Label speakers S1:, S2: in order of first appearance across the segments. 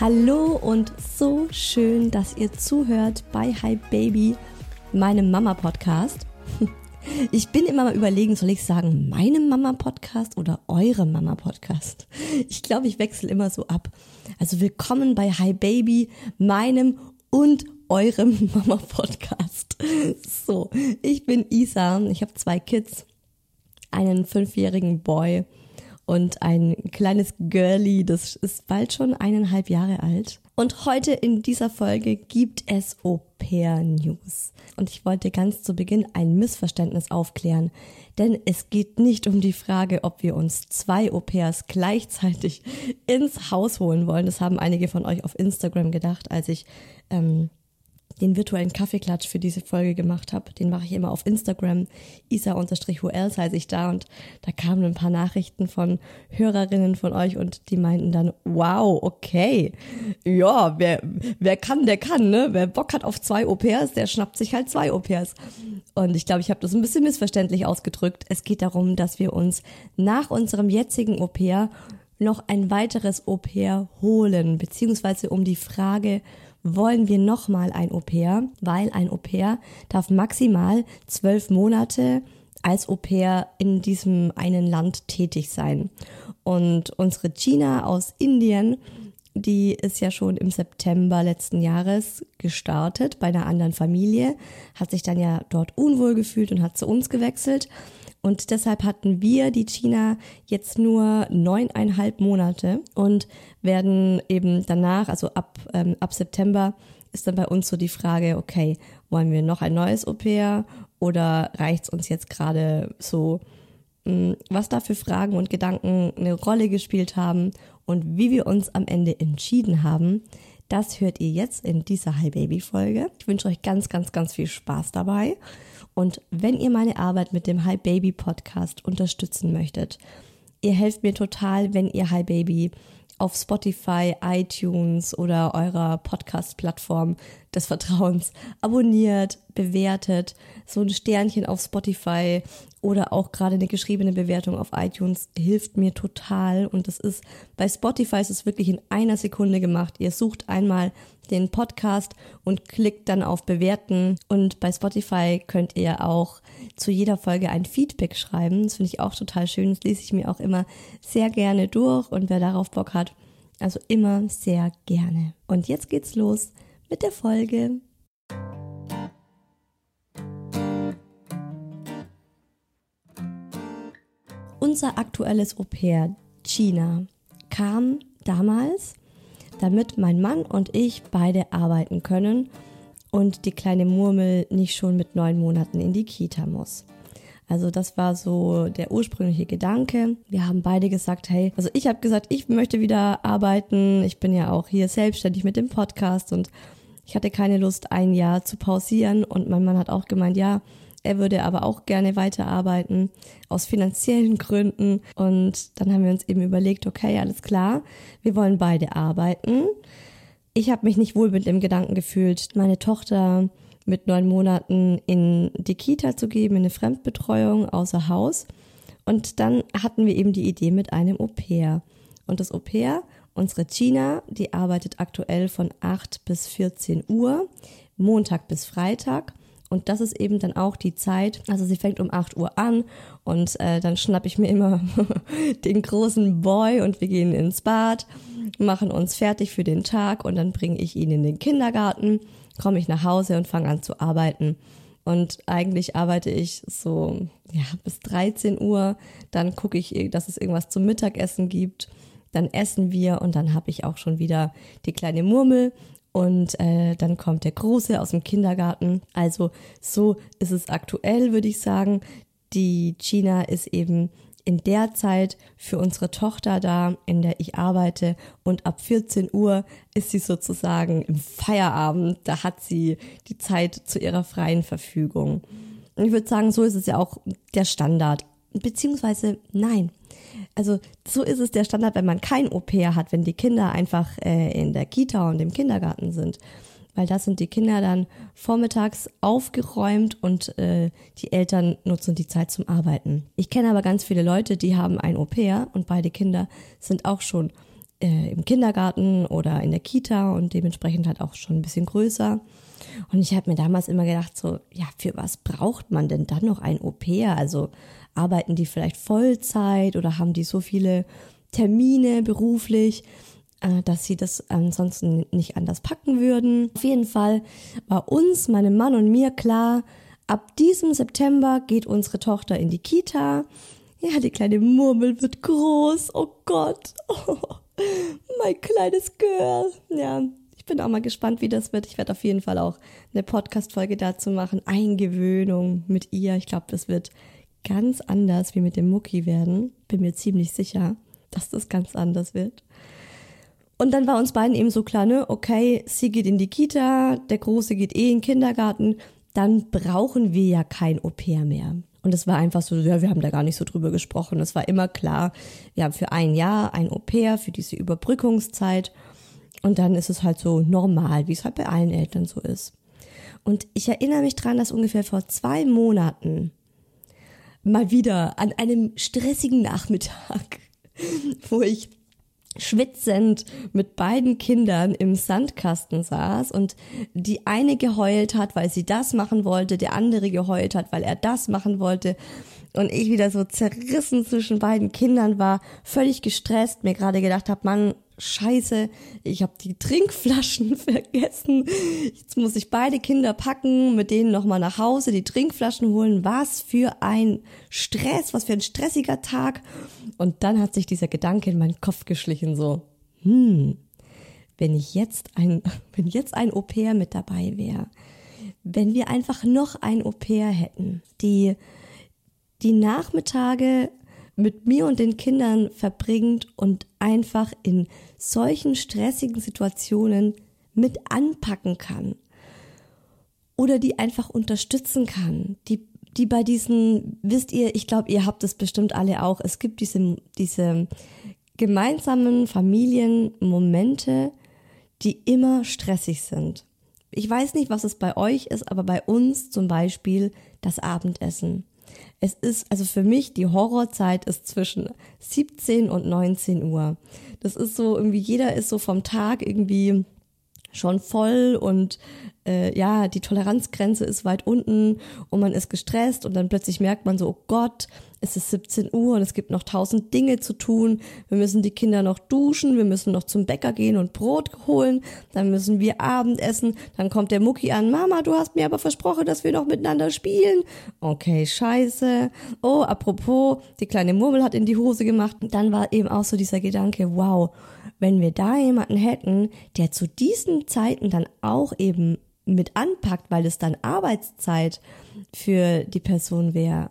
S1: Hallo und so schön, dass ihr zuhört bei Hi Baby, meinem Mama-Podcast. Ich bin immer mal überlegen, soll ich sagen, meinem Mama-Podcast oder eurem Mama-Podcast? Ich glaube, ich wechsle immer so ab. Also willkommen bei Hi Baby, meinem und eurem Mama-Podcast. So, ich bin Isa, ich habe zwei Kids, einen fünfjährigen Boy und ein kleines Girlie, das ist bald schon eineinhalb Jahre alt. Und heute in dieser Folge gibt es Au-pair-News. Und ich wollte ganz zu Beginn ein Missverständnis aufklären, denn es geht nicht um die Frage, ob wir uns zwei Au-pairs gleichzeitig ins Haus holen wollen. Das haben einige von euch auf Instagram gedacht, als ich ähm, den virtuellen Kaffeeklatsch für diese Folge gemacht habe. Den mache ich immer auf Instagram. Isa-ULs heiße ich da und da kamen ein paar Nachrichten von Hörerinnen von euch und die meinten dann, wow, okay. Ja, wer, wer kann, der kann, ne? Wer Bock hat auf zwei Au-pairs, der schnappt sich halt zwei Au-pairs. Und ich glaube, ich habe das ein bisschen missverständlich ausgedrückt. Es geht darum, dass wir uns nach unserem jetzigen Au-pair noch ein weiteres Au-pair holen, beziehungsweise um die Frage, wollen wir nochmal ein Au-pair, weil ein Au-pair darf maximal zwölf Monate als Au-pair in diesem einen Land tätig sein. Und unsere Gina aus Indien, die ist ja schon im September letzten Jahres gestartet bei einer anderen Familie, hat sich dann ja dort unwohl gefühlt und hat zu uns gewechselt. Und deshalb hatten wir die China jetzt nur neuneinhalb Monate und werden eben danach, also ab, ähm, ab September, ist dann bei uns so die Frage, okay, wollen wir noch ein neues Au-pair oder reicht's uns jetzt gerade so, hm, was da für Fragen und Gedanken eine Rolle gespielt haben und wie wir uns am Ende entschieden haben, das hört ihr jetzt in dieser Hi Baby Folge. Ich wünsche euch ganz, ganz, ganz viel Spaß dabei. Und wenn ihr meine Arbeit mit dem Hi Baby Podcast unterstützen möchtet, ihr helft mir total, wenn ihr Hi Baby auf Spotify, iTunes oder eurer Podcast-Plattform des Vertrauens abonniert, bewertet, so ein Sternchen auf Spotify oder auch gerade eine geschriebene Bewertung auf iTunes hilft mir total und das ist bei Spotify ist es wirklich in einer Sekunde gemacht. Ihr sucht einmal den Podcast und klickt dann auf bewerten und bei Spotify könnt ihr auch zu jeder Folge ein Feedback schreiben. Das finde ich auch total schön. Das lese ich mir auch immer sehr gerne durch und wer darauf Bock hat, Also immer sehr gerne. Und jetzt geht's los mit der Folge. Unser aktuelles Au pair, China, kam damals, damit mein Mann und ich beide arbeiten können und die kleine Murmel nicht schon mit neun Monaten in die Kita muss. Also das war so der ursprüngliche Gedanke. Wir haben beide gesagt, hey, also ich habe gesagt, ich möchte wieder arbeiten. Ich bin ja auch hier selbstständig mit dem Podcast und ich hatte keine Lust, ein Jahr zu pausieren. Und mein Mann hat auch gemeint, ja, er würde aber auch gerne weiterarbeiten aus finanziellen Gründen. Und dann haben wir uns eben überlegt, okay, alles klar, wir wollen beide arbeiten. Ich habe mich nicht wohl mit dem Gedanken gefühlt, meine Tochter mit neun Monaten in die Kita zu geben, in eine Fremdbetreuung außer Haus. Und dann hatten wir eben die Idee mit einem Au pair. Und das Au pair, unsere Gina, die arbeitet aktuell von 8 bis 14 Uhr, Montag bis Freitag. Und das ist eben dann auch die Zeit, also sie fängt um 8 Uhr an und äh, dann schnapp ich mir immer den großen Boy und wir gehen ins Bad, machen uns fertig für den Tag und dann bringe ich ihn in den Kindergarten komme ich nach Hause und fange an zu arbeiten. Und eigentlich arbeite ich so ja, bis 13 Uhr. Dann gucke ich, dass es irgendwas zum Mittagessen gibt. Dann essen wir und dann habe ich auch schon wieder die kleine Murmel. Und äh, dann kommt der Große aus dem Kindergarten. Also so ist es aktuell, würde ich sagen. Die China ist eben in der Zeit für unsere Tochter da, in der ich arbeite. Und ab 14 Uhr ist sie sozusagen im Feierabend. Da hat sie die Zeit zu ihrer freien Verfügung. Und ich würde sagen, so ist es ja auch der Standard. Beziehungsweise nein. Also so ist es der Standard, wenn man kein Au-pair hat, wenn die Kinder einfach äh, in der Kita und im Kindergarten sind weil da sind die Kinder dann vormittags aufgeräumt und äh, die Eltern nutzen die Zeit zum Arbeiten. Ich kenne aber ganz viele Leute, die haben ein Au pair und beide Kinder sind auch schon äh, im Kindergarten oder in der Kita und dementsprechend halt auch schon ein bisschen größer. Und ich habe mir damals immer gedacht, so, ja, für was braucht man denn dann noch ein Au pair? Also arbeiten die vielleicht Vollzeit oder haben die so viele Termine beruflich? Äh, dass sie das ansonsten nicht anders packen würden. Auf jeden Fall war uns, meinem Mann und mir klar, ab diesem September geht unsere Tochter in die Kita. Ja, die kleine Murmel wird groß. Oh Gott. Oh, mein kleines Girl. Ja, bin auch mal gespannt, wie das wird. Ich werde auf jeden Fall auch eine Podcast-Folge dazu machen. Eingewöhnung mit ihr. Ich glaube, das wird ganz anders wie mit dem Mucki werden. Bin mir ziemlich sicher, dass das ganz anders wird. Und dann war uns beiden eben so klar, ne, okay, sie geht in die Kita, der Große geht eh in den Kindergarten, dann brauchen wir ja kein Au pair mehr. Und es war einfach so, ja, wir haben da gar nicht so drüber gesprochen. Es war immer klar, wir haben für ein Jahr ein Au pair für diese Überbrückungszeit. Und dann ist es halt so normal, wie es halt bei allen Eltern so ist. Und ich erinnere mich dran, dass ungefähr vor zwei Monaten mal wieder an einem stressigen Nachmittag, wo ich schwitzend mit beiden Kindern im Sandkasten saß und die eine geheult hat, weil sie das machen wollte, der andere geheult hat, weil er das machen wollte und ich wieder so zerrissen zwischen beiden Kindern war, völlig gestresst, mir gerade gedacht habe, Mann, scheiße, ich habe die Trinkflaschen vergessen. Jetzt muss ich beide Kinder packen, mit denen nochmal nach Hause die Trinkflaschen holen. Was für ein Stress, was für ein stressiger Tag. Und dann hat sich dieser Gedanke in meinen Kopf geschlichen, so, hm, wenn ich jetzt ein, wenn jetzt ein Au pair mit dabei wäre, wenn wir einfach noch ein Au pair hätten, die die Nachmittage mit mir und den Kindern verbringt und einfach in solchen stressigen Situationen mit anpacken kann. Oder die einfach unterstützen kann. Die, die bei diesen, wisst ihr, ich glaube, ihr habt es bestimmt alle auch. Es gibt diese, diese gemeinsamen Familienmomente, die immer stressig sind. Ich weiß nicht, was es bei euch ist, aber bei uns zum Beispiel das Abendessen. Es ist, also für mich, die Horrorzeit ist zwischen 17 und 19 Uhr. Das ist so, irgendwie jeder ist so vom Tag irgendwie schon voll und äh, ja, die Toleranzgrenze ist weit unten und man ist gestresst und dann plötzlich merkt man so, oh Gott, es ist 17 Uhr und es gibt noch tausend Dinge zu tun. Wir müssen die Kinder noch duschen, wir müssen noch zum Bäcker gehen und Brot holen, dann müssen wir Abendessen, dann kommt der Mucki an, Mama, du hast mir aber versprochen, dass wir noch miteinander spielen. Okay, scheiße. Oh, apropos, die kleine Murmel hat in die Hose gemacht. Dann war eben auch so dieser Gedanke, wow, wenn wir da jemanden hätten, der zu diesen Zeiten dann auch eben mit anpackt, weil es dann Arbeitszeit für die Person wäre,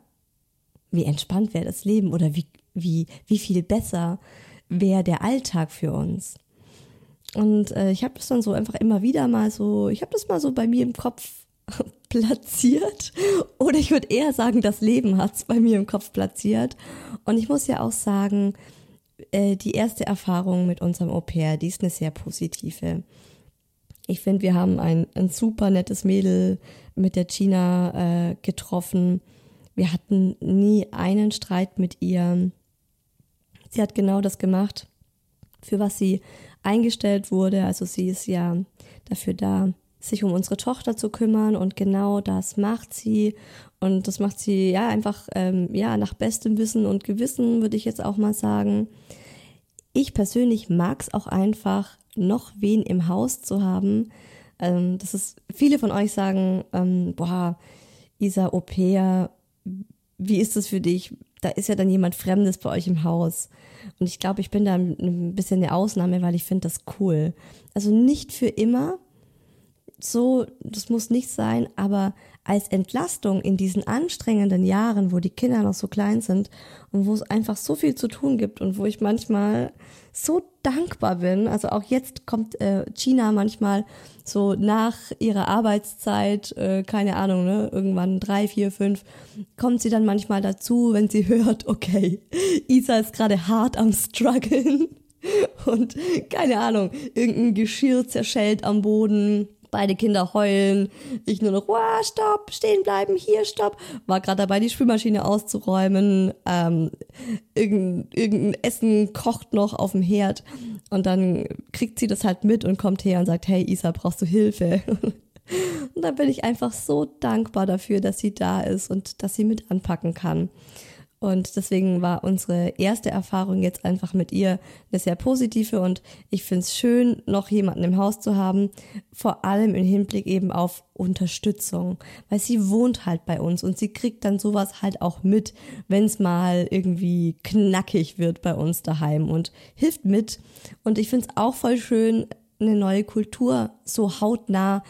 S1: wie entspannt wäre das Leben oder wie, wie, wie viel besser wäre der Alltag für uns. Und äh, ich habe das dann so einfach immer wieder mal so, ich habe das mal so bei mir im Kopf platziert. Oder ich würde eher sagen, das Leben hat's bei mir im Kopf platziert. Und ich muss ja auch sagen, äh, die erste Erfahrung mit unserem Au pair, die ist eine sehr positive. Ich finde, wir haben ein, ein super nettes Mädel mit der Gina äh, getroffen wir hatten nie einen Streit mit ihr. Sie hat genau das gemacht, für was sie eingestellt wurde. Also sie ist ja dafür da, sich um unsere Tochter zu kümmern und genau das macht sie. Und das macht sie ja einfach ähm, ja nach bestem Wissen und Gewissen, würde ich jetzt auch mal sagen. Ich persönlich mag es auch einfach, noch wen im Haus zu haben. Ähm, das ist, viele von euch sagen, ähm, boah, Isa pair, wie ist das für dich? Da ist ja dann jemand Fremdes bei euch im Haus. Und ich glaube, ich bin da ein bisschen eine Ausnahme, weil ich finde das cool. Also nicht für immer. So, das muss nicht sein, aber als Entlastung in diesen anstrengenden Jahren, wo die Kinder noch so klein sind und wo es einfach so viel zu tun gibt und wo ich manchmal so dankbar bin. Also auch jetzt kommt äh, China manchmal so nach ihrer Arbeitszeit, äh, keine Ahnung, ne, irgendwann drei, vier, fünf, kommt sie dann manchmal dazu, wenn sie hört, okay, Isa ist gerade hart am struggeln und keine Ahnung, irgendein Geschirr zerschellt am Boden Beide Kinder heulen. Ich nur noch, wow, stopp, stehen bleiben, hier, stopp. War gerade dabei, die Spülmaschine auszuräumen. Ähm, irgendein, irgendein Essen kocht noch auf dem Herd. Und dann kriegt sie das halt mit und kommt her und sagt, hey Isa, brauchst du Hilfe? Und dann bin ich einfach so dankbar dafür, dass sie da ist und dass sie mit anpacken kann. Und deswegen war unsere erste Erfahrung jetzt einfach mit ihr eine sehr positive und ich finde es schön, noch jemanden im Haus zu haben, vor allem im Hinblick eben auf Unterstützung, weil sie wohnt halt bei uns und sie kriegt dann sowas halt auch mit, wenn es mal irgendwie knackig wird bei uns daheim und hilft mit. Und ich finde es auch voll schön, eine neue Kultur so hautnah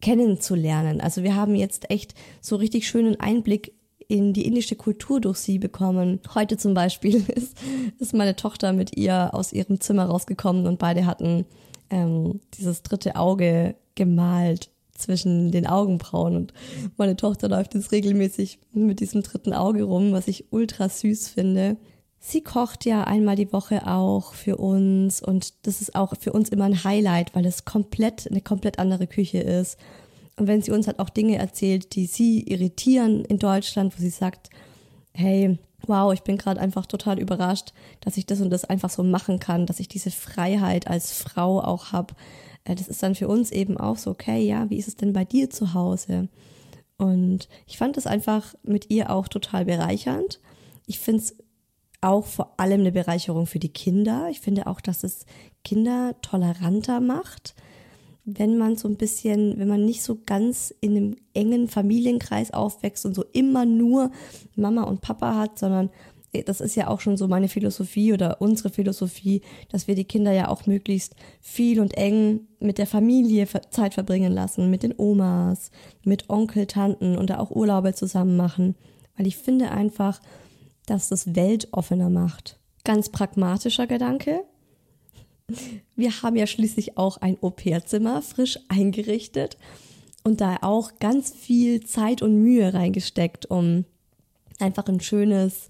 S1: kennenzulernen. Also wir haben jetzt echt so richtig schönen Einblick in die indische Kultur durch sie bekommen. Heute zum Beispiel ist, ist meine Tochter mit ihr aus ihrem Zimmer rausgekommen und beide hatten ähm, dieses dritte Auge gemalt zwischen den Augenbrauen und meine Tochter läuft jetzt regelmäßig mit diesem dritten Auge rum, was ich ultra süß finde. Sie kocht ja einmal die Woche auch für uns und das ist auch für uns immer ein Highlight, weil es komplett eine komplett andere Küche ist und wenn sie uns halt auch Dinge erzählt, die sie irritieren in Deutschland, wo sie sagt, hey, wow, ich bin gerade einfach total überrascht, dass ich das und das einfach so machen kann, dass ich diese Freiheit als Frau auch habe. Äh, das ist dann für uns eben auch so, okay, ja, wie ist es denn bei dir zu Hause? Und ich fand das einfach mit ihr auch total bereichernd. Ich finde es auch vor allem eine Bereicherung für die Kinder. Ich finde auch, dass es Kinder toleranter macht wenn man so ein bisschen, wenn man nicht so ganz in einem engen Familienkreis aufwächst und so immer nur Mama und Papa hat, sondern äh, das ist ja auch schon so meine Philosophie oder unsere Philosophie, dass wir die Kinder ja auch möglichst viel und eng mit der Familie Zeit verbringen lassen, mit den Omas, mit Onkel, Tanten und da auch Urlaube zusammen machen, weil ich finde einfach, dass das Welt offener macht. Ganz pragmatischer Gedanke, wir haben ja schließlich auch ein Au-pair-Zimmer frisch eingerichtet und da auch ganz viel Zeit und Mühe reingesteckt, um einfach ein schönes,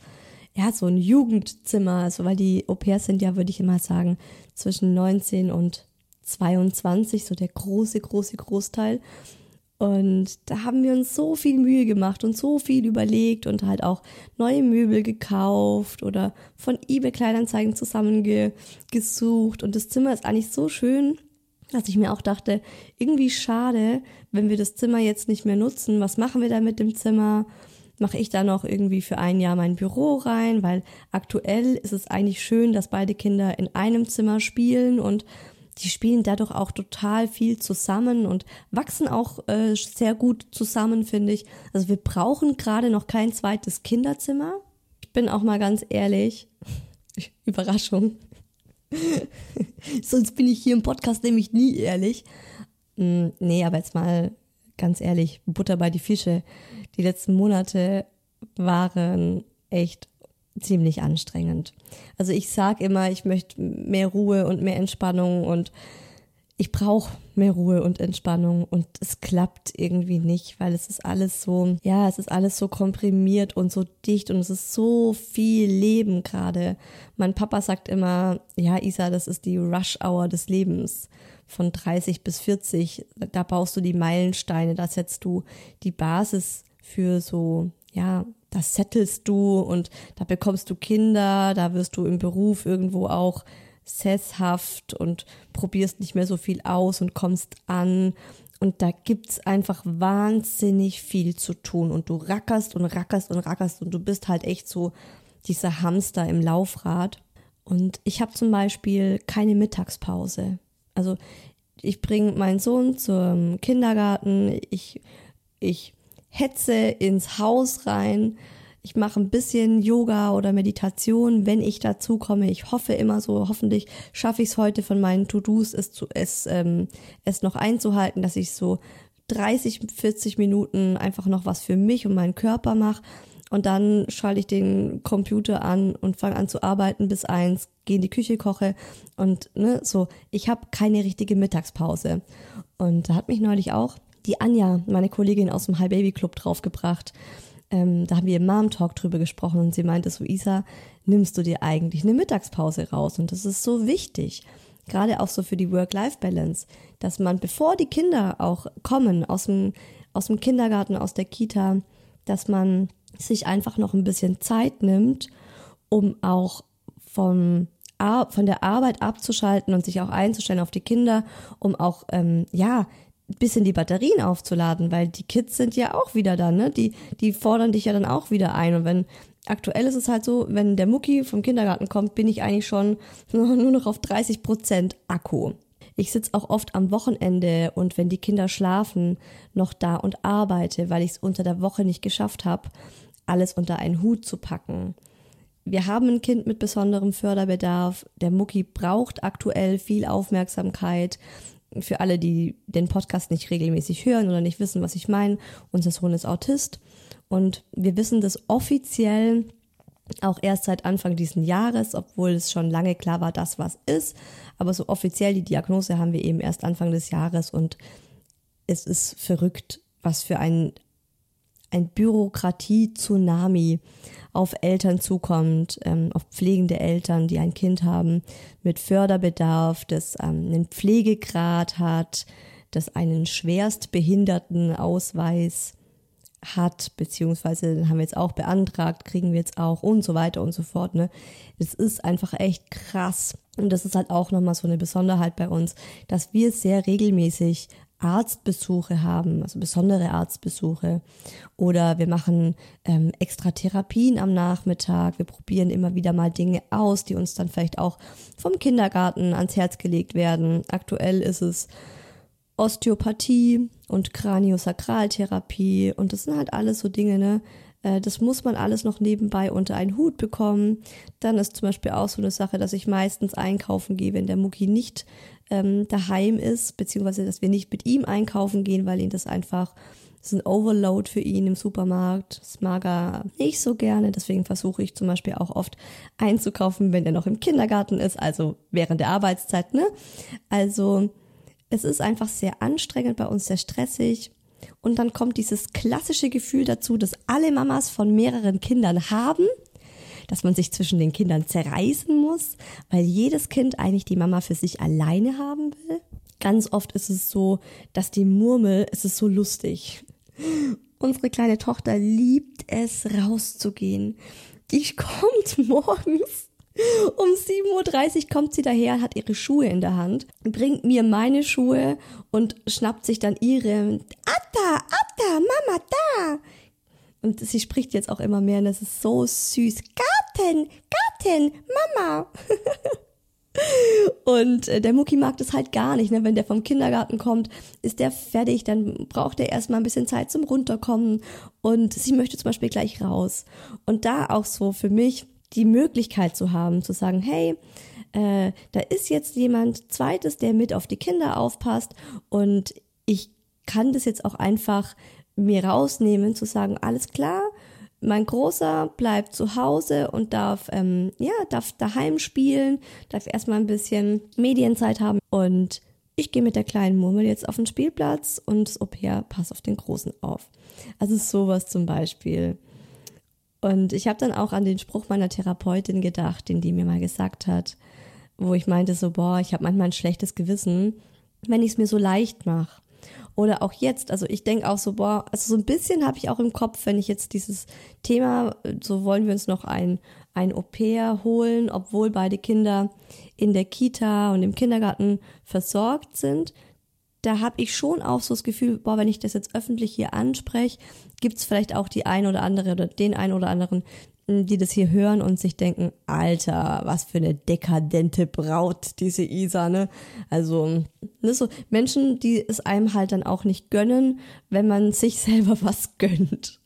S1: ja, so ein Jugendzimmer, also weil die Au-pairs sind ja, würde ich immer sagen, zwischen 19 und 22, so der große, große Großteil. Und da haben wir uns so viel Mühe gemacht und so viel überlegt und halt auch neue Möbel gekauft oder von eBay Kleinanzeigen zusammengesucht. Und das Zimmer ist eigentlich so schön, dass ich mir auch dachte, irgendwie schade, wenn wir das Zimmer jetzt nicht mehr nutzen. Was machen wir da mit dem Zimmer? mache ich da noch irgendwie für ein Jahr mein Büro rein, weil aktuell ist es eigentlich schön, dass beide Kinder in einem Zimmer spielen und die spielen dadurch auch total viel zusammen und wachsen auch äh, sehr gut zusammen, finde ich. Also wir brauchen gerade noch kein zweites Kinderzimmer. Ich bin auch mal ganz ehrlich. Überraschung. Sonst bin ich hier im Podcast nämlich nie ehrlich. Mm, nee, aber jetzt mal ganz ehrlich, Butter bei die Fische. Die letzten Monate waren echt ziemlich anstrengend. Also ich sag immer, ich möchte mehr Ruhe und mehr Entspannung und ich brauche mehr Ruhe und Entspannung und es klappt irgendwie nicht, weil es ist alles so, ja, es ist alles so komprimiert und so dicht und es ist so viel Leben gerade. Mein Papa sagt immer, ja, Isa, das ist die Rush Hour des Lebens von 30 bis 40. Da baust du die Meilensteine, da setzt du die Basis für so, ja, da settelst du und da bekommst du Kinder, da wirst du im Beruf irgendwo auch sesshaft und probierst nicht mehr so viel aus und kommst an. Und da gibt's einfach wahnsinnig viel zu tun. Und du rackerst und rackerst und rackerst und du bist halt echt so dieser Hamster im Laufrad. Und ich habe zum Beispiel keine Mittagspause. Also ich bringe meinen Sohn zum Kindergarten, ich, ich hetze ins Haus rein, ich mache ein bisschen Yoga oder Meditation, wenn ich dazu komme. Ich hoffe immer so, hoffentlich schaffe ich es heute von meinen To-Dos, es, zu, es, ähm, es noch einzuhalten, dass ich so 30, 40 Minuten einfach noch was für mich und meinen Körper mache. Und dann schalte ich den Computer an und fange an zu arbeiten bis eins, gehe in die Küche, koche und ne, so. Ich habe keine richtige Mittagspause. Und da hat mich neulich auch die Anja, meine Kollegin aus dem High Baby Club, draufgebracht. Ähm, da haben wir im Mom Talk drüber gesprochen und sie meinte so, Isa, nimmst du dir eigentlich eine Mittagspause raus? Und das ist so wichtig. Gerade auch so für die Work-Life-Balance, dass man, bevor die Kinder auch kommen aus dem, aus dem Kindergarten, aus der Kita, dass man sich einfach noch ein bisschen Zeit nimmt, um auch vom von der Arbeit abzuschalten und sich auch einzustellen auf die Kinder, um auch ähm, ja bisschen die Batterien aufzuladen, weil die Kids sind ja auch wieder da, ne? Die, die fordern dich ja dann auch wieder ein. Und wenn aktuell ist es halt so, wenn der Mucki vom Kindergarten kommt, bin ich eigentlich schon nur noch auf 30 Prozent Akku. Ich sitze auch oft am Wochenende und wenn die Kinder schlafen, noch da und arbeite, weil ich es unter der Woche nicht geschafft habe, alles unter einen Hut zu packen. Wir haben ein Kind mit besonderem Förderbedarf. Der Mucki braucht aktuell viel Aufmerksamkeit für alle, die den Podcast nicht regelmäßig hören oder nicht wissen, was ich meine, unser Sohn ist Autist und wir wissen das offiziell auch erst seit Anfang diesen Jahres, obwohl es schon lange klar war, dass was ist. Aber so offiziell die Diagnose haben wir eben erst Anfang des Jahres und es ist verrückt, was für ein, ein Bürokratie-Tsunami auf Eltern zukommt, ähm, auf pflegende Eltern, die ein Kind haben mit Förderbedarf, das ähm, einen Pflegegrad hat, das einen schwerstbehinderten Ausweis hat, beziehungsweise haben wir jetzt auch beantragt, kriegen wir jetzt auch und so weiter und so fort. Ne? Es ist einfach echt krass. Und das ist halt auch nochmal so eine Besonderheit bei uns, dass wir sehr regelmäßig Arztbesuche haben, also besondere Arztbesuche. Oder wir machen ähm, extra Therapien am Nachmittag. Wir probieren immer wieder mal Dinge aus, die uns dann vielleicht auch vom Kindergarten ans Herz gelegt werden. Aktuell ist es Osteopathie und Kraniosakraltherapie und das sind halt alles so Dinge, ne? Äh, das muss man alles noch nebenbei unter einen Hut bekommen. Dann ist zum Beispiel auch so eine Sache, dass ich meistens einkaufen gehe, wenn der Mucki nicht ähm, daheim ist, beziehungsweise dass wir nicht mit ihm einkaufen gehen, weil ihn das einfach das ist ein Overload für ihn im Supermarkt. Das mag er nicht so gerne. Deswegen versuche ich zum Beispiel auch oft einzukaufen, wenn er noch im Kindergarten ist, also während der Arbeitszeit, ne? Also, es ist einfach sehr anstrengend bei uns, sehr stressig. Und dann kommt dieses klassische Gefühl dazu, dass alle Mamas von mehreren Kindern haben, dass man sich zwischen den Kindern zerreißen muss, weil jedes Kind eigentlich die Mama für sich alleine haben will. Ganz oft ist es so, dass die Murmel, es ist so lustig. Unsere kleine Tochter liebt es, rauszugehen. Die kommt morgens um 7.30 Uhr kommt sie daher, hat ihre Schuhe in der Hand, bringt mir meine Schuhe und schnappt sich dann ihre. Atta, Atta, Mama, da! Und sie spricht jetzt auch immer mehr und das ist so süß. Garten, Garten, Mama. Und äh, der Mucki mag das halt gar nicht. Ne? Wenn der vom Kindergarten kommt, ist der fertig, dann braucht er erstmal ein bisschen Zeit zum Runterkommen. Und sie möchte zum Beispiel gleich raus. Und da auch so für mich die Möglichkeit zu haben, zu sagen, hey, äh, da ist jetzt jemand zweites, der mit auf die Kinder aufpasst und ich kann das jetzt auch einfach mir rausnehmen, zu sagen, alles klar, mein Großer bleibt zu Hause und darf, ähm, ja, darf daheim spielen, darf erstmal ein bisschen Medienzeit haben und ich gehe mit der kleinen Murmel jetzt auf den Spielplatz und das Au-pair passt auf den Großen auf. Also sowas zum Beispiel. Und ich habe dann auch an den Spruch meiner Therapeutin gedacht, den die mir mal gesagt hat, wo ich meinte so, boah, ich habe manchmal ein schlechtes Gewissen, wenn ich es mir so leicht mache. Oder auch jetzt, also ich denke auch so, boah, also so ein bisschen habe ich auch im Kopf, wenn ich jetzt dieses Thema, so wollen wir uns noch ein, ein Au-pair holen, obwohl beide Kinder in der Kita und im Kindergarten versorgt sind, da habe ich schon auch so das Gefühl, boah, wenn ich das jetzt öffentlich hier anspreche, gibt es vielleicht auch die ein oder andere oder den ein oder anderen, die das hier hören und sich denken, Alter, was für eine dekadente Braut, diese Isa, ne? Also, ne, so Menschen, die es einem halt dann auch nicht gönnen, wenn man sich selber was gönnt.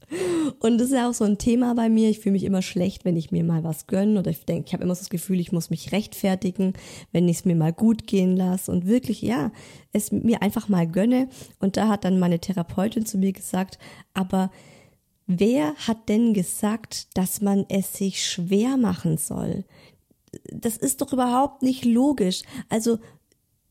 S1: Und das ist ja auch so ein Thema bei mir. Ich fühle mich immer schlecht, wenn ich mir mal was gönne oder ich denke, ich habe immer so das Gefühl, ich muss mich rechtfertigen, wenn ich es mir mal gut gehen lasse und wirklich, ja, es mir einfach mal gönne. Und da hat dann meine Therapeutin zu mir gesagt, aber Wer hat denn gesagt, dass man es sich schwer machen soll? Das ist doch überhaupt nicht logisch. Also,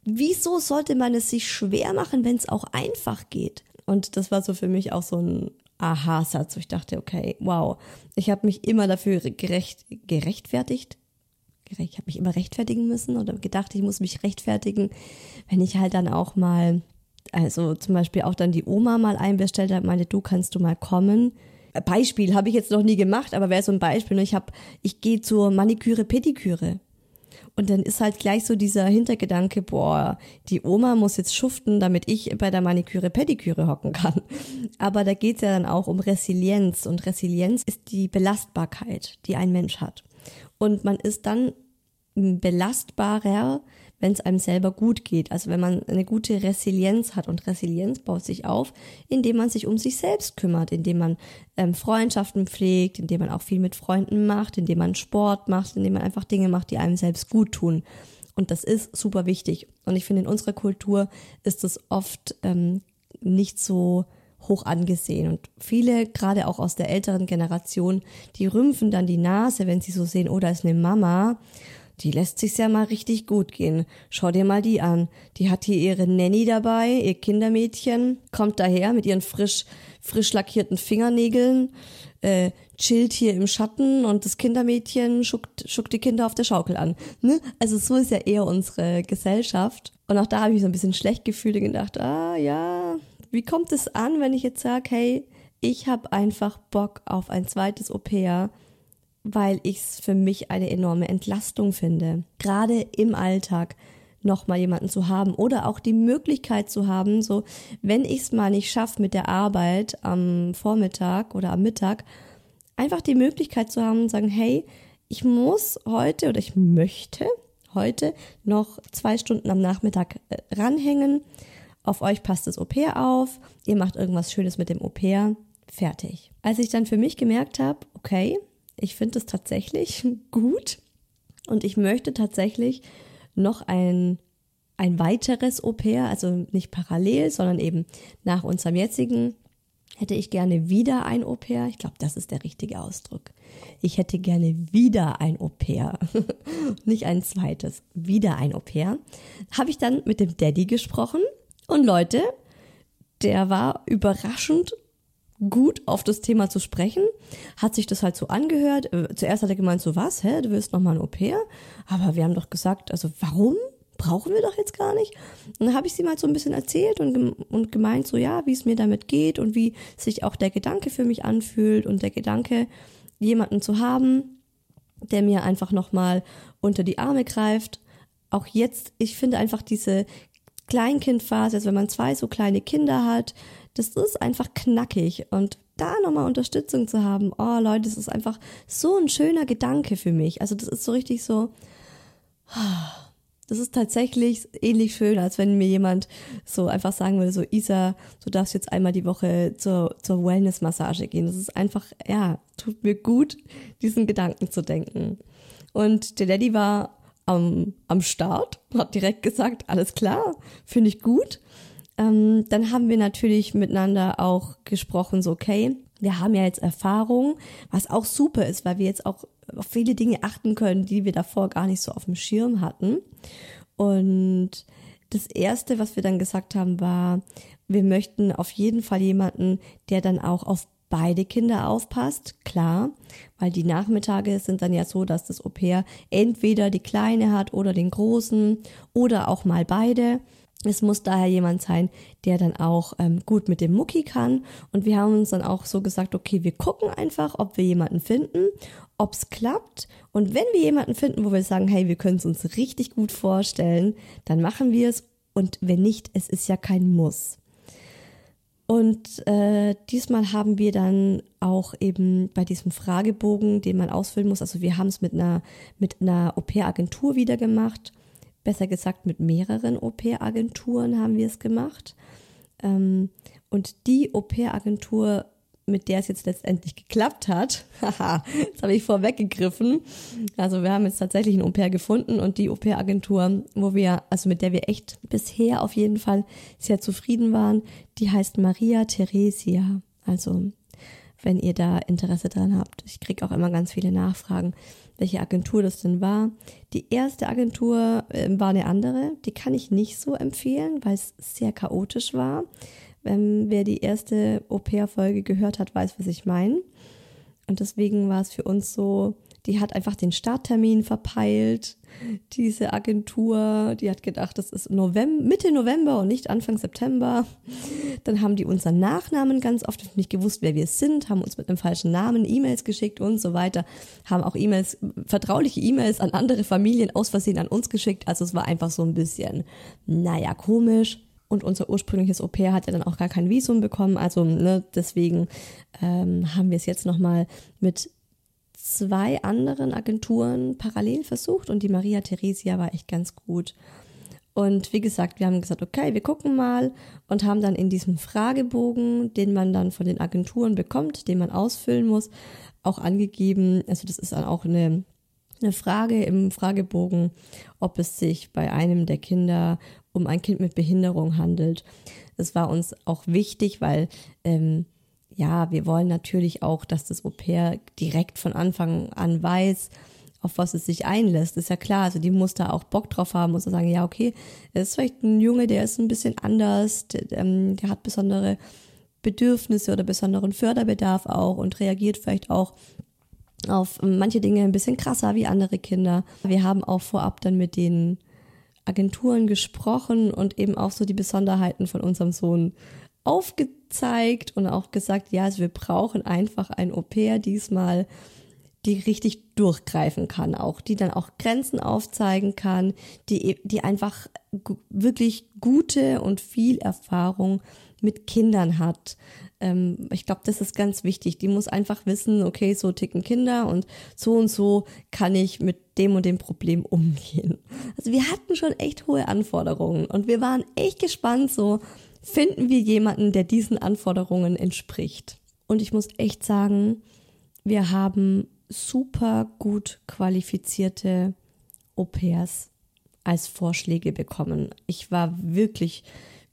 S1: wieso sollte man es sich schwer machen, wenn es auch einfach geht? Und das war so für mich auch so ein Aha-Satz, ich dachte, okay, wow, ich habe mich immer dafür gerecht, gerechtfertigt. Ich habe mich immer rechtfertigen müssen oder gedacht, ich muss mich rechtfertigen, wenn ich halt dann auch mal also zum Beispiel auch dann die Oma mal einbestellt hat, meinte, du kannst du mal kommen. Beispiel habe ich jetzt noch nie gemacht, aber wäre so ein Beispiel. Ich habe, ich gehe zur Maniküre, Pediküre. Und dann ist halt gleich so dieser Hintergedanke, boah, die Oma muss jetzt schuften, damit ich bei der Maniküre, Pediküre hocken kann. Aber da geht's ja dann auch um Resilienz. Und Resilienz ist die Belastbarkeit, die ein Mensch hat. Und man ist dann belastbarer, wenn es einem selber gut geht. Also wenn man eine gute Resilienz hat und Resilienz baut sich auf, indem man sich um sich selbst kümmert, indem man ähm, Freundschaften pflegt, indem man auch viel mit Freunden macht, indem man Sport macht, indem man einfach Dinge macht, die einem selbst gut tun. Und das ist super wichtig. Und ich finde, in unserer Kultur ist es oft ähm, nicht so hoch angesehen. Und viele, gerade auch aus der älteren Generation, die rümpfen dann die Nase, wenn sie so sehen, oh, da ist eine Mama die lässt sich's ja mal richtig gut gehen. Schau dir mal die an. Die hat hier ihre Nanny dabei, ihr Kindermädchen, kommt daher mit ihren frisch, frisch lackierten Fingernägeln, äh, chillt hier im Schatten und das Kindermädchen schuckt, schuckt die Kinder auf der Schaukel an. Ne? Also so ist ja eher unsere Gesellschaft. Und auch da habe ich so ein bisschen schlecht gefühlt und gedacht, ah ja, wie kommt es an, wenn ich jetzt sage, hey, ich habe einfach Bock auf ein zweites Au-pair weil ich es für mich eine enorme Entlastung finde. Gerade im Alltag noch mal jemanden zu haben oder auch die Möglichkeit zu haben, so wenn ich es mal nicht schaffe mit der Arbeit am Vormittag oder am Mittag, einfach die Möglichkeit zu haben, sagen, hey, ich muss heute oder ich möchte heute noch zwei Stunden am Nachmittag äh, ranhängen. Auf euch passt das Au-pair auf, ihr macht irgendwas Schönes mit dem Au-pair, fertig. Als ich dann für mich gemerkt habe, okay, ich finde es tatsächlich gut und ich möchte tatsächlich noch ein, ein weiteres Au-pair, also nicht parallel, sondern eben nach unserem jetzigen hätte ich gerne wieder ein Au-pair. Ich glaube, das ist der richtige Ausdruck. Ich hätte gerne wieder ein Au-pair. Nicht ein zweites, wieder ein Au-pair. Habe ich dann mit dem Daddy gesprochen und Leute, der war überraschend gut auf das Thema zu sprechen, hat sich das halt so angehört. Äh, zuerst hat er gemeint, so was, hä, du willst noch mal ein Au-pair? Aber wir haben doch gesagt, also warum? Brauchen wir doch jetzt gar nicht. Und dann habe ich sie mal so ein bisschen erzählt und, und gemeint, so ja, wie es mir damit geht und wie sich auch der Gedanke für mich anfühlt und der Gedanke, jemanden zu haben, der mir einfach nochmal unter die Arme greift. Auch jetzt, ich finde einfach diese Kleinkindphase, also wenn man zwei so kleine Kinder hat, das ist einfach knackig und da nochmal Unterstützung zu haben, oh Leute, das ist einfach so ein schöner Gedanke für mich. Also das ist so richtig so, das ist tatsächlich ähnlich schön, als wenn mir jemand so einfach sagen würde, so Isa, du darfst jetzt einmal die Woche zur, zur Wellness-Massage gehen. Das ist einfach, ja, tut mir gut, diesen Gedanken zu denken. Und der Daddy war am, am Start, hat direkt gesagt, alles klar, finde ich gut. Ähm, dann haben wir natürlich miteinander auch gesprochen, so okay, wir haben ja jetzt Erfahrung, was auch super ist, weil wir jetzt auch auf viele Dinge achten können, die wir davor gar nicht so auf dem Schirm hatten. Und das erste, was wir dann gesagt haben, war, wir möchten auf jeden Fall jemanden, der dann auch auf beide Kinder aufpasst, klar, weil die Nachmittage sind dann ja so, dass das Au pair entweder die Kleine hat oder den Großen oder auch mal beide. Es muss daher jemand sein, der dann auch ähm, gut mit dem Mucki kann. Und wir haben uns dann auch so gesagt, okay, wir gucken einfach, ob wir jemanden finden, ob es klappt. Und wenn wir jemanden finden, wo wir sagen, hey, wir können es uns richtig gut vorstellen, dann machen wir es. Und wenn nicht, es ist ja kein Muss. Und äh, diesmal haben wir dann auch eben bei diesem Fragebogen, den man ausfüllen muss, also wir haben es mit einer, mit einer Au-pair-Agentur wieder gemacht besser gesagt mit mehreren Au-pair-Agenturen haben wir es gemacht. Ähm, und die Au-pair-Agentur, mit der es jetzt letztendlich geklappt hat, haha, das habe ich vorweggegriffen. Also wir haben jetzt tatsächlich ein Au-pair gefunden und die Au-pair-Agentur, wo wir, also mit der wir echt bisher auf jeden Fall sehr zufrieden waren, die heißt Maria Theresia. Also wenn ihr da Interesse dran habt. Ich kriege auch immer ganz viele Nachfragen welche Agentur das denn war. Die erste Agentur äh, war eine andere, die kann ich nicht so empfehlen, weil es sehr chaotisch war. Ähm, wer die erste Au-pair-Folge gehört hat, weiß, was ich meine. Und deswegen war es für uns so, die hat einfach den Starttermin verpeilt. Diese Agentur, die hat gedacht, das ist November, Mitte November und nicht Anfang September. Dann haben die unseren Nachnamen ganz oft nicht gewusst, wer wir sind, haben uns mit einem falschen Namen E-Mails geschickt und so weiter, haben auch E-Mails, vertrauliche E-Mails an andere Familien aus Versehen an uns geschickt. Also es war einfach so ein bisschen, naja, komisch. Und unser ursprüngliches Au pair hat ja dann auch gar kein Visum bekommen. Also ne, deswegen ähm, haben wir es jetzt nochmal mit zwei anderen Agenturen parallel versucht und die Maria Theresia war echt ganz gut. Und wie gesagt, wir haben gesagt, okay, wir gucken mal und haben dann in diesem Fragebogen, den man dann von den Agenturen bekommt, den man ausfüllen muss, auch angegeben, also das ist dann auch eine, eine Frage im Fragebogen, ob es sich bei einem der Kinder um ein Kind mit Behinderung handelt. Das war uns auch wichtig, weil ähm, ja, wir wollen natürlich auch, dass das Au pair direkt von Anfang an weiß, auf was es sich einlässt. Ist ja klar, also die muss da auch Bock drauf haben, muss sagen, ja, okay, es ist vielleicht ein Junge, der ist ein bisschen anders, der, ähm, der hat besondere Bedürfnisse oder besonderen Förderbedarf auch und reagiert vielleicht auch auf manche Dinge ein bisschen krasser wie andere Kinder. Wir haben auch vorab dann mit den Agenturen gesprochen und eben auch so die Besonderheiten von unserem Sohn aufgezeigt und auch gesagt, ja, also wir brauchen einfach ein Au-pair diesmal, die richtig durchgreifen kann, auch die dann auch Grenzen aufzeigen kann, die, die einfach wirklich gute und viel Erfahrung mit Kindern hat. Ähm, ich glaube, das ist ganz wichtig. Die muss einfach wissen, okay, so ticken Kinder und so und so kann ich mit dem und dem Problem umgehen. Also wir hatten schon echt hohe Anforderungen und wir waren echt gespannt, so finden wir jemanden, der diesen Anforderungen entspricht. Und ich muss echt sagen, wir haben super gut qualifizierte Au-pairs als Vorschläge bekommen. Ich war wirklich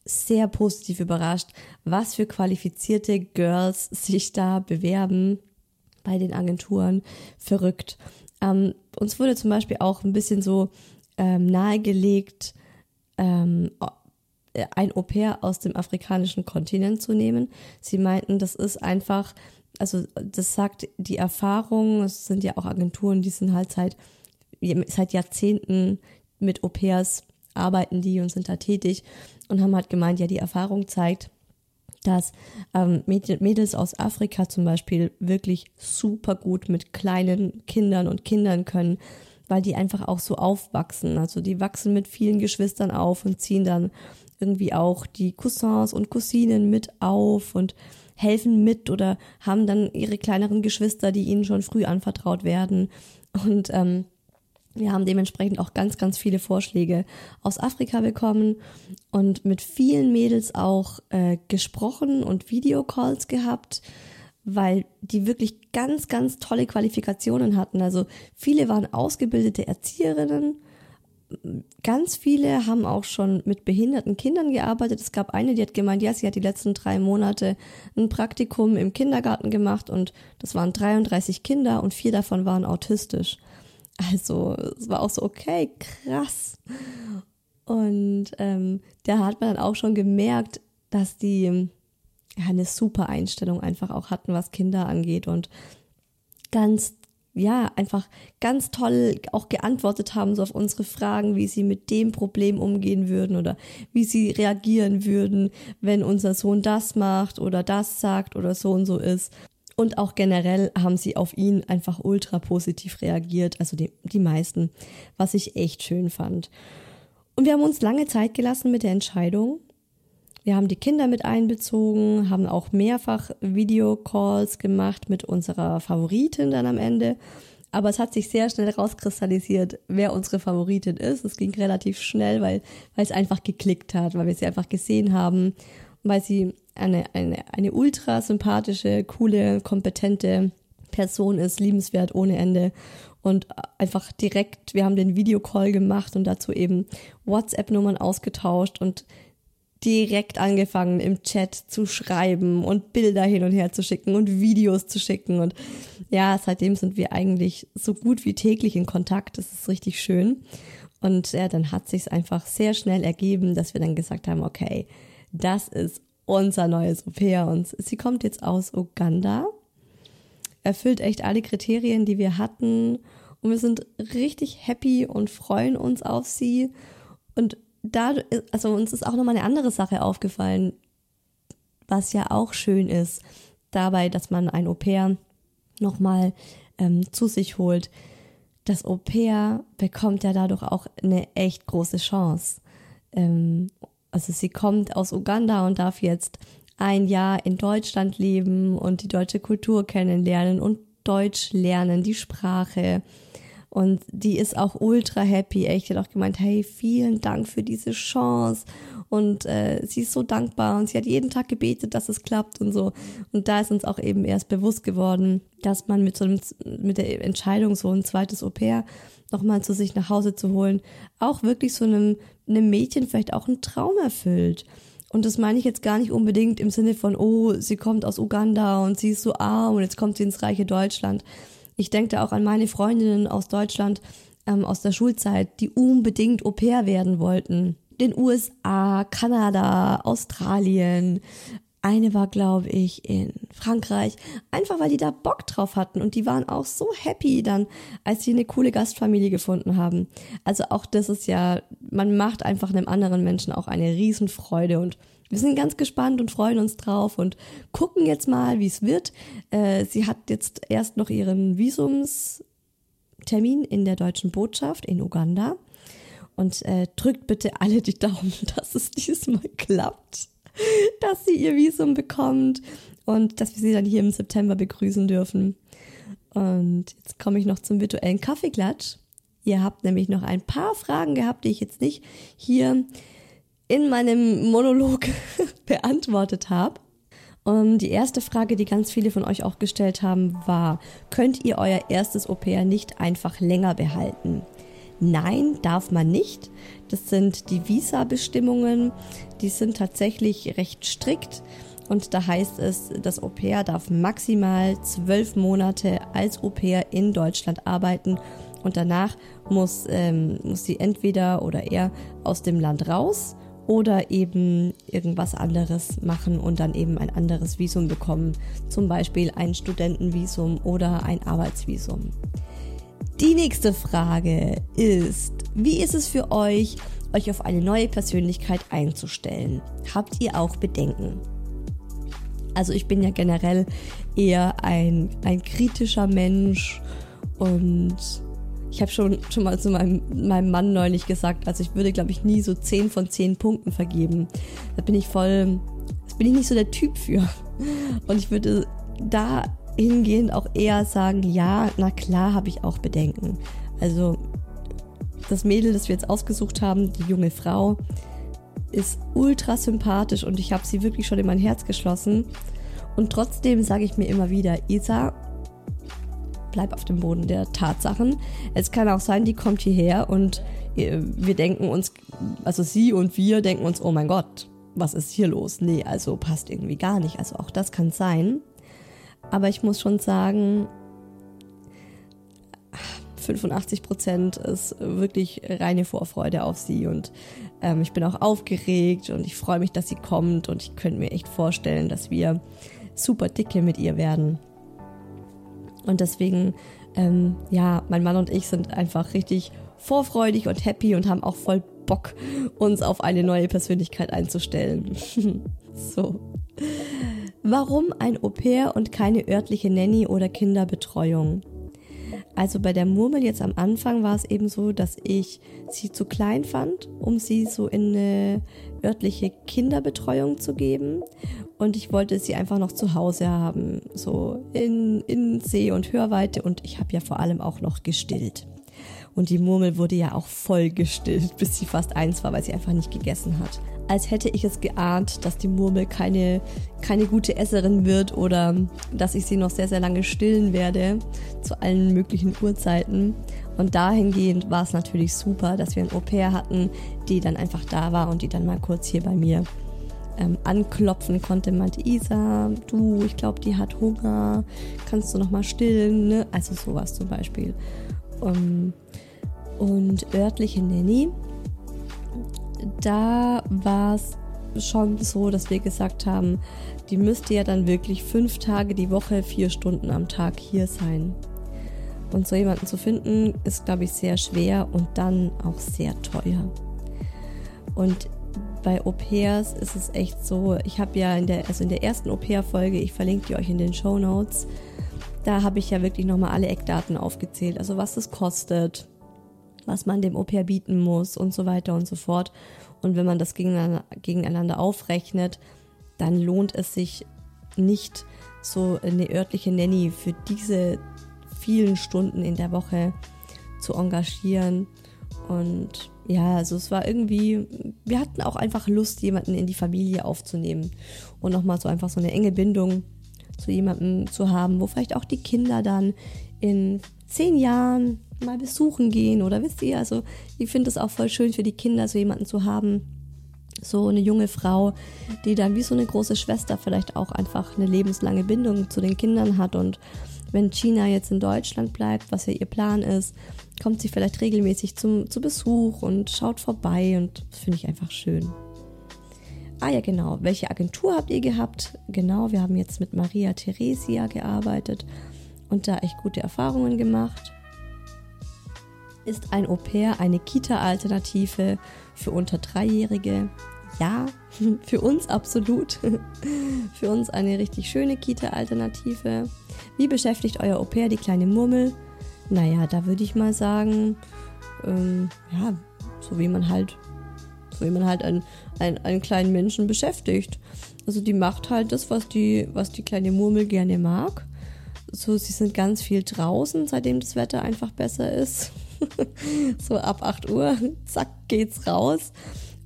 S1: sehr positiv überrascht, was für qualifizierte Girls sich da bewerben bei den Agenturen. Verrückt. Ähm, uns wurde zum Beispiel auch ein bisschen so ähm, nahegelegt, ähm, ein Au pair aus dem afrikanischen Kontinent zu nehmen. Sie meinten, das ist einfach, also das sagt die Erfahrung, es sind ja auch Agenturen, die sind halt seit, seit Jahrzehnten mit Au pairs arbeiten die und sind da tätig und haben halt gemeint, ja, die Erfahrung zeigt, dass ähm, Mädels aus Afrika zum Beispiel wirklich super gut mit kleinen Kindern und Kindern können, weil die einfach auch so aufwachsen. Also die wachsen mit vielen Geschwistern auf und ziehen dann irgendwie auch die Cousins und Cousinen mit auf und helfen mit oder haben dann ihre kleineren Geschwister, die ihnen schon früh anvertraut werden. Und ähm, wir haben dementsprechend auch ganz, ganz viele Vorschläge aus Afrika bekommen und mit vielen Mädels auch äh, gesprochen und Videocalls gehabt, weil die wirklich ganz, ganz tolle Qualifikationen hatten. Also viele waren ausgebildete Erzieherinnen, ganz viele haben auch schon mit behinderten Kindern gearbeitet. Es gab eine, die hat gemeint, ja, sie hat die letzten drei Monate ein Praktikum im Kindergarten gemacht und das waren 33 Kinder und vier davon waren autistisch. Also es war auch so, okay, krass. Und ähm, da hat man dann auch schon gemerkt, dass die ja, eine super Einstellung einfach auch hatten, was Kinder angeht und ganz, ja, einfach ganz toll auch geantwortet haben so auf unsere Fragen, wie sie mit dem Problem umgehen würden oder wie sie reagieren würden, wenn unser Sohn das macht oder das sagt oder so und so ist. Und auch generell haben sie auf ihn einfach ultra positiv reagiert, also die, die meisten, was ich echt schön fand. Und wir haben uns lange Zeit gelassen mit der Entscheidung. Wir haben die Kinder mit einbezogen, haben auch mehrfach Videocalls gemacht mit unserer Favoritin dann am Ende. Aber es hat sich sehr schnell rauskristallisiert, wer unsere Favoritin ist. Es ging relativ schnell, weil, weil es einfach geklickt hat, weil wir sie einfach gesehen haben, weil sie eine, eine, eine ultra sympathische, coole, kompetente Person ist, liebenswert ohne Ende. Und einfach direkt, wir haben den Videocall gemacht und dazu eben WhatsApp-Nummern ausgetauscht und direkt angefangen im Chat zu schreiben und Bilder hin und her zu schicken und Videos zu schicken. Und ja, seitdem sind wir eigentlich so gut wie täglich in Kontakt. Das ist richtig schön. Und ja, dann hat sich einfach sehr schnell ergeben, dass wir dann gesagt haben, okay, das ist unser neues Au-pair. Und sie kommt jetzt aus Uganda, erfüllt echt alle Kriterien, die wir hatten. Und wir sind richtig happy und freuen uns auf sie. Und da, also uns ist auch nochmal eine andere Sache aufgefallen, was ja auch schön ist, dabei, dass man ein Au-pair nochmal ähm, zu sich holt. Das Au-pair bekommt ja dadurch auch eine echt große Chance. Ähm, also sie kommt aus Uganda und darf jetzt ein Jahr in Deutschland leben und die deutsche Kultur kennenlernen und Deutsch lernen, die Sprache. Und die ist auch ultra happy. Echt, die hat auch gemeint, hey, vielen Dank für diese Chance. Und äh, sie ist so dankbar und sie hat jeden Tag gebetet, dass es klappt und so. Und da ist uns auch eben erst bewusst geworden, dass man mit so einem, mit der Entscheidung, so ein zweites Au pair nochmal zu sich nach Hause zu holen, auch wirklich so einem, einem Mädchen vielleicht auch einen Traum erfüllt. Und das meine ich jetzt gar nicht unbedingt im Sinne von, oh, sie kommt aus Uganda und sie ist so arm und jetzt kommt sie ins reiche Deutschland. Ich denke da auch an meine Freundinnen aus Deutschland, ähm, aus der Schulzeit, die unbedingt Au pair werden wollten. Den USA, Kanada, Australien, eine war, glaube ich, in Frankreich. Einfach weil die da Bock drauf hatten. Und die waren auch so happy dann, als sie eine coole Gastfamilie gefunden haben. Also auch das ist ja, man macht einfach einem anderen Menschen auch eine Riesenfreude. Und wir sind ganz gespannt und freuen uns drauf und gucken jetzt mal, wie es wird. Äh, sie hat jetzt erst noch ihren Visumstermin in der deutschen Botschaft in Uganda. Und äh, drückt bitte alle die Daumen, dass es diesmal klappt. dass sie ihr Visum bekommt und dass wir sie dann hier im September begrüßen dürfen. Und jetzt komme ich noch zum virtuellen Kaffeeklatsch. Ihr habt nämlich noch ein paar Fragen gehabt, die ich jetzt nicht hier in meinem Monolog beantwortet habe. Und die erste Frage, die ganz viele von euch auch gestellt haben, war, könnt ihr euer erstes Au pair nicht einfach länger behalten? Nein, darf man nicht. Das sind die Visa-Bestimmungen. Die sind tatsächlich recht strikt. Und da heißt es, das Au pair darf maximal zwölf Monate als Au pair in Deutschland arbeiten. Und danach muss, ähm, muss sie entweder oder er aus dem Land raus oder eben irgendwas anderes machen und dann eben ein anderes Visum bekommen. Zum Beispiel ein Studentenvisum oder ein Arbeitsvisum. Die nächste Frage ist, wie ist es für euch, euch auf eine neue Persönlichkeit einzustellen? Habt ihr auch Bedenken? Also ich bin ja generell eher ein, ein kritischer Mensch und ich habe schon, schon mal zu meinem, meinem Mann neulich gesagt, also ich würde, glaube ich, nie so 10 von 10 Punkten vergeben. Da bin ich voll, das bin ich nicht so der Typ für. Und ich würde dahingehend auch eher sagen, ja, na klar habe ich auch Bedenken. Also das Mädel, das wir jetzt ausgesucht haben, die junge Frau, ist ultra sympathisch und ich habe sie wirklich schon in mein Herz geschlossen. Und trotzdem sage ich mir immer wieder, Isa, bleib auf dem Boden der Tatsachen. Es kann auch sein, die kommt hierher und äh, wir denken uns, also sie und wir denken uns, oh mein Gott, was ist hier los? Nee, also passt irgendwie gar nicht. Also auch das kann sein. Aber ich muss schon sagen, 85 Prozent ist wirklich reine Vorfreude auf sie und ähm, ich bin auch aufgeregt und ich freue mich, dass sie kommt und ich könnte mir echt vorstellen, dass wir super dicke mit ihr werden. Und deswegen, ähm, ja, mein Mann und ich sind einfach richtig vorfreudig und happy und haben auch voll Bock, uns auf eine neue Persönlichkeit einzustellen. so. Warum ein Au-pair und keine örtliche Nanny oder Kinderbetreuung? Also bei der Murmel jetzt am Anfang war es eben so, dass ich sie zu klein fand, um sie so in eine örtliche Kinderbetreuung zu geben. Und ich wollte sie einfach noch zu Hause haben, so in, in Seh- und Hörweite. Und ich habe ja vor allem auch noch gestillt. Und die Murmel wurde ja auch voll gestillt, bis sie fast eins war, weil sie einfach nicht gegessen hat als hätte ich es geahnt, dass die Murmel keine, keine gute Esserin wird oder dass ich sie noch sehr, sehr lange stillen werde zu allen möglichen Uhrzeiten. Und dahingehend war es natürlich super, dass wir ein Au-pair hatten, die dann einfach da war und die dann mal kurz hier bei mir ähm, anklopfen konnte, meinte Isa, du, ich glaube, die hat Hunger, kannst du noch mal stillen, ne? Also sowas zum Beispiel. Um, und örtliche Nanny da war es schon so, dass wir gesagt haben, die müsste ja dann wirklich fünf Tage die Woche, vier Stunden am Tag hier sein. Und so jemanden zu finden, ist, glaube ich, sehr schwer und dann auch sehr teuer. Und bei Au-pairs ist es echt so, ich habe ja in der, also in der ersten Au-pair-Folge, ich verlinke die euch in den Show Notes, da habe ich ja wirklich nochmal alle Eckdaten aufgezählt. Also was es kostet, was man dem Au-pair bieten muss und so weiter und so fort. Und wenn man das gegeneinander aufrechnet, dann lohnt es sich nicht, so eine örtliche Nanny für diese vielen Stunden in der Woche zu engagieren. Und ja, also es war irgendwie, wir hatten auch einfach Lust, jemanden in die Familie aufzunehmen und nochmal so einfach so eine enge Bindung zu jemandem zu haben, wo vielleicht auch die Kinder dann in zehn Jahren mal besuchen gehen oder wisst ihr, also ich finde es auch voll schön für die Kinder, so jemanden zu haben, so eine junge Frau, die dann wie so eine große Schwester vielleicht auch einfach eine lebenslange Bindung zu den Kindern hat und wenn China jetzt in Deutschland bleibt, was ja ihr Plan ist, kommt sie vielleicht regelmäßig zum, zu Besuch und schaut vorbei und das finde ich einfach schön. Ah ja, genau. Welche Agentur habt ihr gehabt? Genau, wir haben jetzt mit Maria Theresia gearbeitet und da echt gute Erfahrungen gemacht. Ist ein Au-pair eine Kita-Alternative für unter Dreijährige? Ja, für uns absolut. für uns eine richtig schöne Kita-Alternative. Wie beschäftigt euer Au-pair die kleine Murmel? Naja, da würde ich mal sagen, ähm, ja, so wie man halt, so wie man halt einen, einen, einen kleinen Menschen beschäftigt. Also die macht halt das, was die, was die kleine Murmel gerne mag. So, sie sind ganz viel draußen, seitdem das Wetter einfach besser ist. so ab 8 Uhr, zack, geht's raus.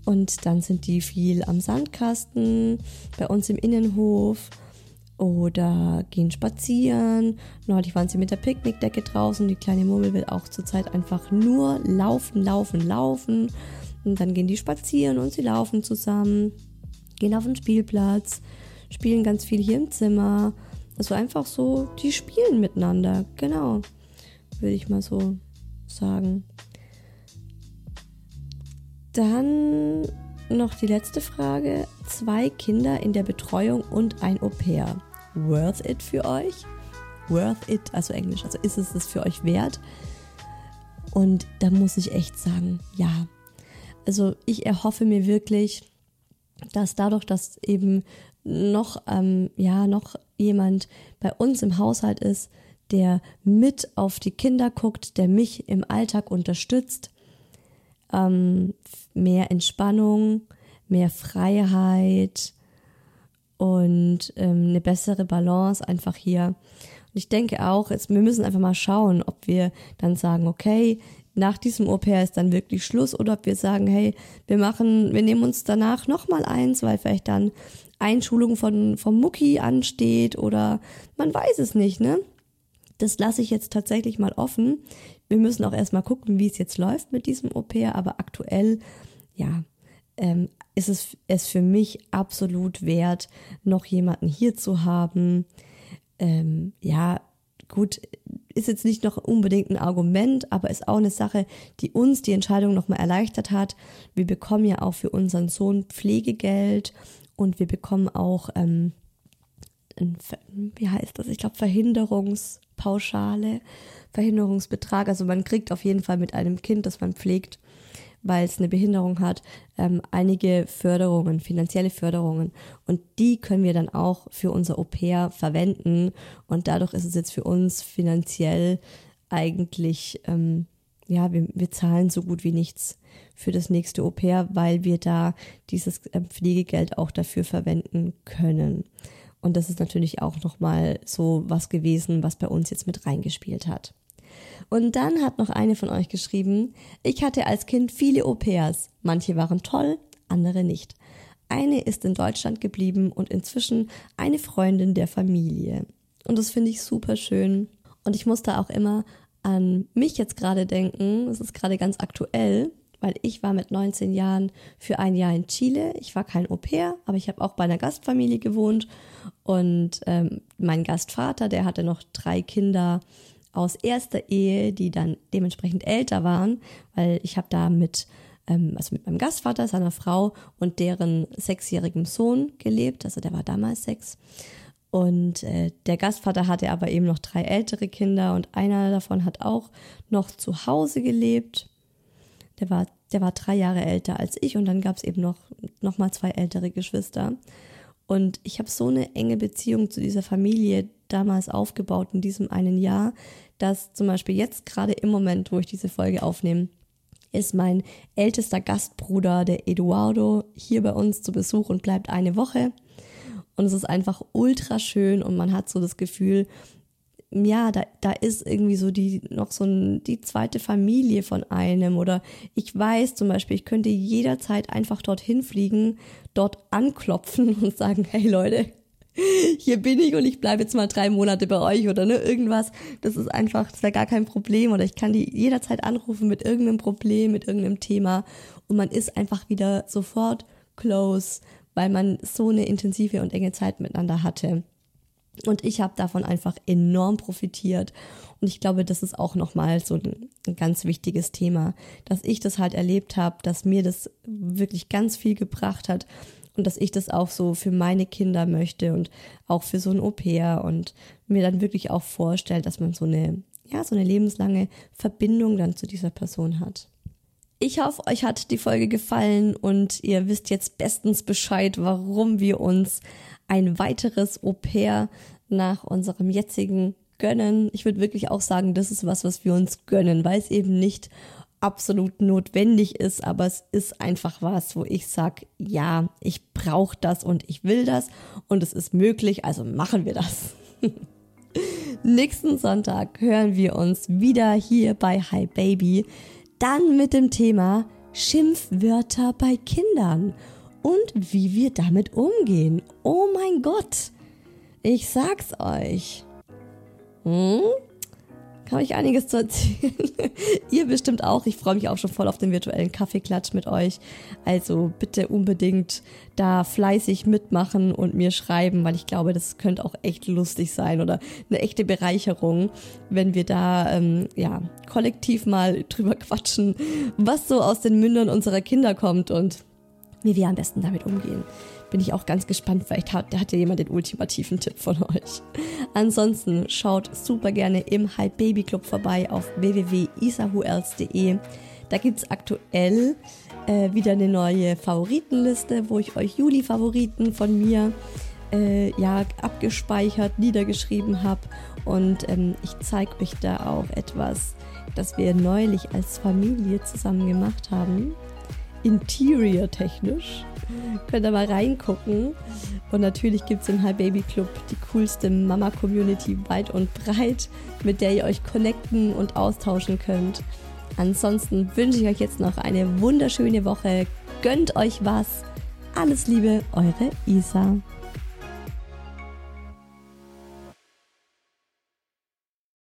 S1: Und dann sind die viel am Sandkasten, bei uns im Innenhof oder gehen spazieren. Neulich waren sie mit der Picknickdecke draußen. Die kleine Murmel will auch zurzeit einfach nur laufen, laufen, laufen. Und dann gehen die spazieren und sie laufen zusammen, gehen auf den Spielplatz, spielen ganz viel hier im Zimmer. Also einfach so, die spielen miteinander. Genau, würde ich mal so sagen. Dann noch die letzte Frage. Zwei Kinder in der Betreuung und ein Au-pair. Worth it für euch? Worth it, also Englisch, also ist es es für euch wert? Und da muss ich echt sagen, ja. Also ich erhoffe mir wirklich, dass dadurch, dass eben noch, ähm, ja, noch jemand bei uns im Haushalt ist, der mit auf die Kinder guckt, der mich im Alltag unterstützt. Ähm, mehr Entspannung, mehr Freiheit und ähm, eine bessere Balance einfach hier. Und ich denke auch, jetzt, wir müssen einfach mal schauen, ob wir dann sagen, okay, nach diesem Au-pair ist dann wirklich Schluss oder ob wir sagen, hey, wir machen, wir nehmen uns danach nochmal eins, weil vielleicht dann Einschulung von, vom Mucki ansteht oder man weiß es nicht, ne? Das lasse ich jetzt tatsächlich mal offen. Wir müssen auch erstmal gucken, wie es jetzt läuft mit diesem Au-pair, aber aktuell, ja, ähm, ist es es für mich absolut wert, noch jemanden hier zu haben. Ähm, ja, gut, ist jetzt nicht noch unbedingt ein Argument, aber ist auch eine Sache, die uns die Entscheidung nochmal erleichtert hat. Wir bekommen ja auch für unseren Sohn Pflegegeld und wir bekommen auch, ähm, ein, wie heißt das? Ich glaube, Verhinderungspauschale, Verhinderungsbetrag. Also man kriegt auf jeden Fall mit einem Kind, das man pflegt, weil es eine Behinderung hat, ähm, einige Förderungen, finanzielle Förderungen. Und die können wir dann auch für unser Au-pair verwenden. Und dadurch ist es jetzt für uns finanziell eigentlich, ähm, ja, wir, wir zahlen so gut wie nichts für das nächste Au-pair, weil wir da dieses ähm, Pflegegeld auch dafür verwenden können. Und das ist natürlich auch nochmal so was gewesen, was bei uns jetzt mit reingespielt hat. Und dann hat noch eine von euch geschrieben, ich hatte als Kind viele Au-pairs. Manche waren toll, andere nicht. Eine ist in Deutschland geblieben und inzwischen eine Freundin der Familie. Und das finde ich super schön. Und ich musste auch immer an mich jetzt gerade denken. Es ist gerade ganz aktuell, weil ich war mit 19 Jahren für ein Jahr in Chile. Ich war kein Au pair, aber ich habe auch bei einer Gastfamilie gewohnt. Und ähm, mein Gastvater, der hatte noch drei Kinder aus erster Ehe, die dann dementsprechend älter waren, weil ich habe da mit ähm, also mit meinem Gastvater, seiner Frau und deren sechsjährigem Sohn gelebt. Also der war damals sechs. Und äh, der Gastvater hatte aber eben noch drei ältere Kinder und einer davon hat auch noch zu Hause gelebt. Der war, der war drei Jahre älter als ich und dann gab es eben noch, noch mal zwei ältere Geschwister. Und ich habe so eine enge Beziehung zu dieser Familie damals aufgebaut in diesem einen Jahr, dass zum Beispiel jetzt gerade im Moment, wo ich diese Folge aufnehme, ist mein ältester Gastbruder, der Eduardo, hier bei uns zu Besuch und bleibt eine Woche. Und es ist einfach ultra schön und man hat so das Gefühl, ja, da, da ist irgendwie so die, noch so ein, die zweite Familie von einem oder ich weiß zum Beispiel, ich könnte jederzeit einfach dorthin fliegen, dort anklopfen und sagen, hey Leute, hier bin ich und ich bleibe jetzt mal drei Monate bei euch oder ne, irgendwas. Das ist einfach, das wäre gar kein Problem oder ich kann die jederzeit anrufen mit irgendeinem Problem, mit irgendeinem Thema und man ist einfach wieder sofort close, weil man so eine intensive und enge Zeit miteinander hatte. Und ich habe davon einfach enorm profitiert. Und ich glaube, das ist auch nochmal so ein, ganz wichtiges Thema, dass ich das halt erlebt habe, dass mir das wirklich ganz viel gebracht hat und dass ich das auch so für meine Kinder möchte und auch für so ein Au-pair und mir dann wirklich auch vorstellt, dass man so eine, ja, so eine lebenslange Verbindung dann zu dieser Person hat. Ich hoffe, euch hat die Folge gefallen und ihr wisst jetzt bestens Bescheid, warum wir uns ein weiteres Au-pair nach unserem jetzigen gönnen. Ich würde wirklich auch sagen, das ist was, was wir uns gönnen, weil es eben nicht absolut notwendig ist, aber es ist einfach was, wo ich sage, ja, ich brauche das und ich will das und es ist möglich, also machen wir das. Nächsten Sonntag hören wir uns wieder hier bei Hi Baby, dann mit dem Thema Schimpfwörter bei Kindern und wie wir damit umgehen. Oh mein Gott, ich sag's euch. Hm? habe ich einiges zu erzählen. Ihr bestimmt auch. Ich freue mich auch schon voll auf den virtuellen Kaffeeklatsch mit euch. Also bitte unbedingt da fleißig mitmachen und mir schreiben, weil ich glaube, das könnte auch echt lustig sein oder eine echte Bereicherung, wenn wir da ähm, ja kollektiv mal drüber quatschen, was so aus den Mündern unserer Kinder kommt und wie wir am besten damit umgehen bin ich auch ganz gespannt. Vielleicht hat, hat ja jemand den ultimativen Tipp von euch. Ansonsten schaut super gerne im Hype Baby Club vorbei auf www.isahuels.de. Da gibt es aktuell äh, wieder eine neue Favoritenliste, wo ich euch Juli-Favoriten von mir äh, ja, abgespeichert, niedergeschrieben habe. Und ähm, ich zeige euch da auch etwas, das wir neulich als Familie zusammen gemacht haben. Interior technisch. Könnt ihr mal reingucken. Und natürlich gibt es im Hi Baby Club die coolste Mama-Community weit und breit, mit der ihr euch connecten und austauschen könnt. Ansonsten wünsche ich euch jetzt noch eine wunderschöne Woche. Gönnt euch was. Alles Liebe, eure Isa.